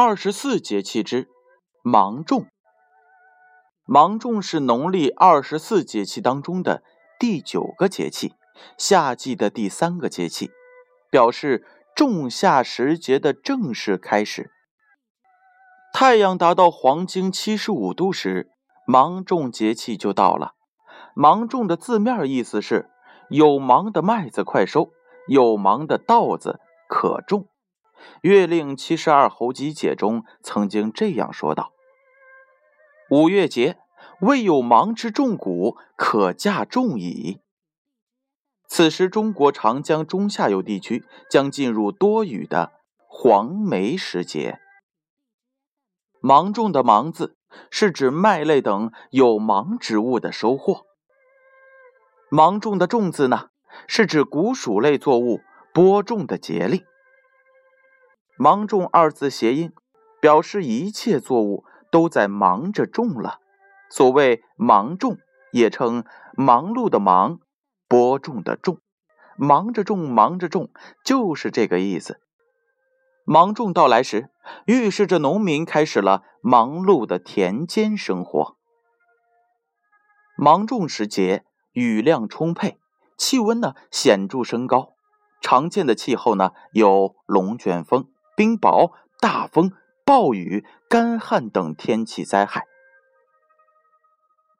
二十四节气之芒种。芒种是农历二十四节气当中的第九个节气，夏季的第三个节气，表示仲夏时节的正式开始。太阳达到黄经七十五度时，芒种节气就到了。芒种的字面意思是有芒的麦子快收，有芒的稻子可种。《月令七十二候集解》中曾经这样说道：“五月节，未有芒之种谷，可驾种矣。”此时，中国长江中下游地区将进入多雨的黄梅时节。芒种的“芒”字是指麦类等有芒植物的收获。芒种的“种”字呢，是指谷薯类作物播种的节令。芒种二字谐音，表示一切作物都在忙着种了。所谓芒种，也称忙碌的忙，播种的种，忙着种，忙着种，就是这个意思。芒种到来时，预示着农民开始了忙碌的田间生活。芒种时节，雨量充沛，气温呢显著升高，常见的气候呢有龙卷风。冰雹、大风、暴雨、干旱等天气灾害，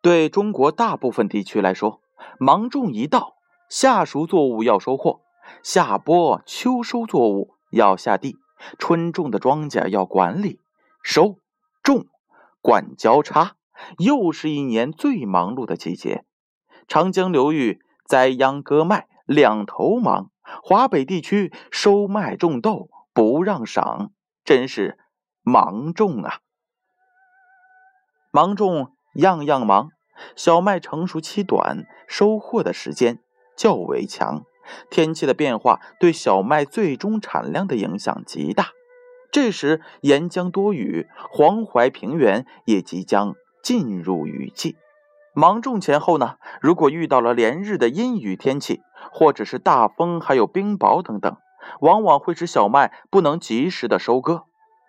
对中国大部分地区来说，芒种一到，夏熟作物要收获，夏播、秋收作物要下地，春种的庄稼要管理，收、种、管交叉，又是一年最忙碌的季节。长江流域栽秧割麦两头忙，华北地区收麦种豆。不让赏，真是芒种啊！芒种样样忙，小麦成熟期短，收获的时间较为强。天气的变化对小麦最终产量的影响极大。这时沿江多雨，黄淮平原也即将进入雨季。芒种前后呢，如果遇到了连日的阴雨天气，或者是大风，还有冰雹等等。往往会使小麦不能及时的收割，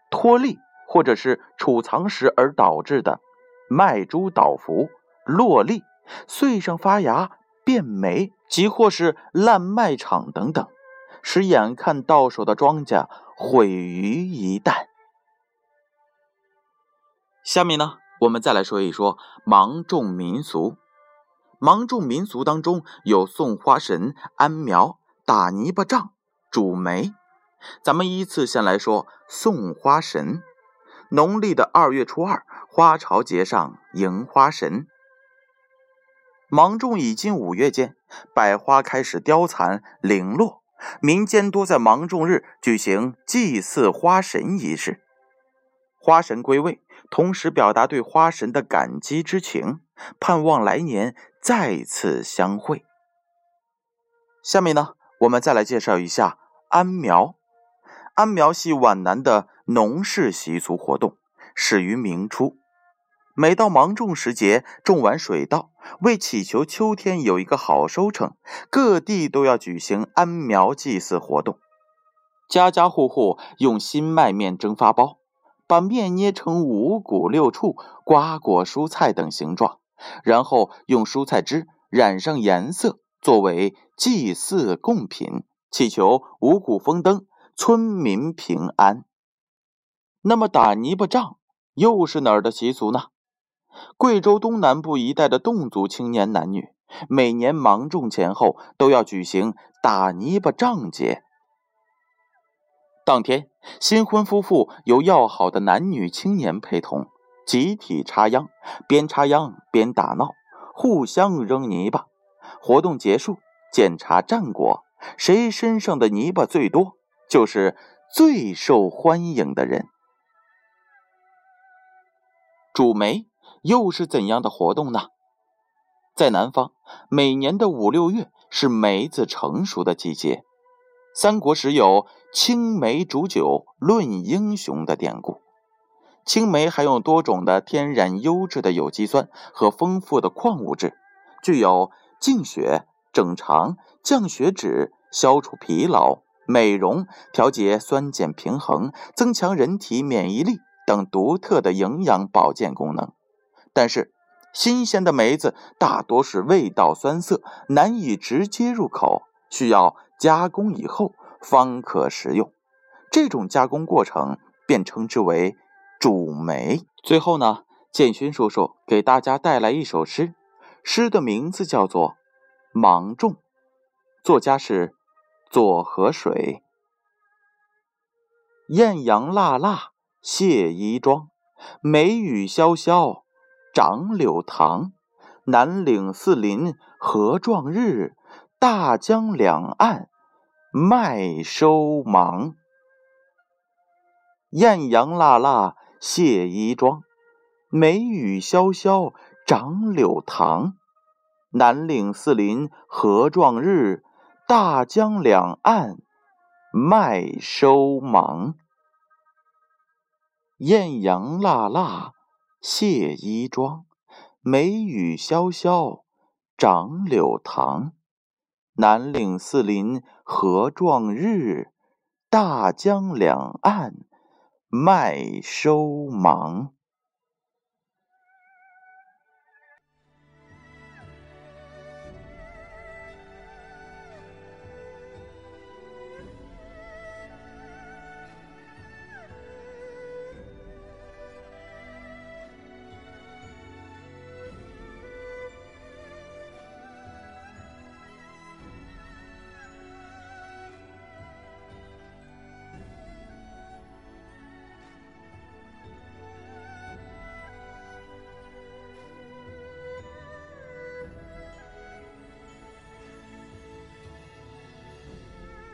脱粒或者是储藏时而导致的麦株倒伏、落粒、穗上发芽、变霉，即或是烂麦场等等，使眼看到手的庄稼毁于一旦。下面呢，我们再来说一说芒种民俗。芒种民俗当中有送花神、安苗、打泥巴仗。主梅，咱们依次先来说送花神。农历的二月初二，花朝节上迎花神。芒种已近五月间，百花开始凋残零落，民间多在芒种日举行祭祀花神仪式。花神归位，同时表达对花神的感激之情，盼望来年再次相会。下面呢？我们再来介绍一下安苗。安苗系皖南的农事习俗活动，始于明初。每到芒种时节，种完水稻，为祈求秋天有一个好收成，各地都要举行安苗祭祀活动。家家户户用新麦面蒸发包，把面捏成五谷六畜、瓜果蔬菜等形状，然后用蔬菜汁染上颜色。作为祭祀贡品，祈求五谷丰登、村民平安。那么打泥巴仗又是哪儿的习俗呢？贵州东南部一带的侗族青年男女，每年芒种前后都要举行打泥巴仗节。当天，新婚夫妇由要好的男女青年陪同，集体插秧，边插秧边打闹，互相扔泥巴。活动结束，检查战果，谁身上的泥巴最多，就是最受欢迎的人。煮梅又是怎样的活动呢？在南方，每年的五六月是梅子成熟的季节。三国时有“青梅煮酒论英雄”的典故。青梅含有多种的天然优质的有机酸和丰富的矿物质，具有。净血、整肠、降血脂、消除疲劳、美容、调节酸碱平衡、增强人体免疫力等独特的营养保健功能。但是，新鲜的梅子大多是味道酸涩，难以直接入口，需要加工以后方可食用。这种加工过程便称之为煮梅。最后呢，建勋叔叔给大家带来一首诗，诗的名字叫做《芒种》，作家是左河水。艳阳辣辣卸衣装，梅雨潇潇长柳塘。南岭四邻合壮日，大江两岸麦收忙。艳阳辣辣卸衣装，梅雨潇潇长柳塘。南岭四邻合壮日，大江两岸麦收忙。艳阳辣辣卸衣装，梅雨潇潇长柳塘。南岭四邻合壮日，大江两岸麦收忙。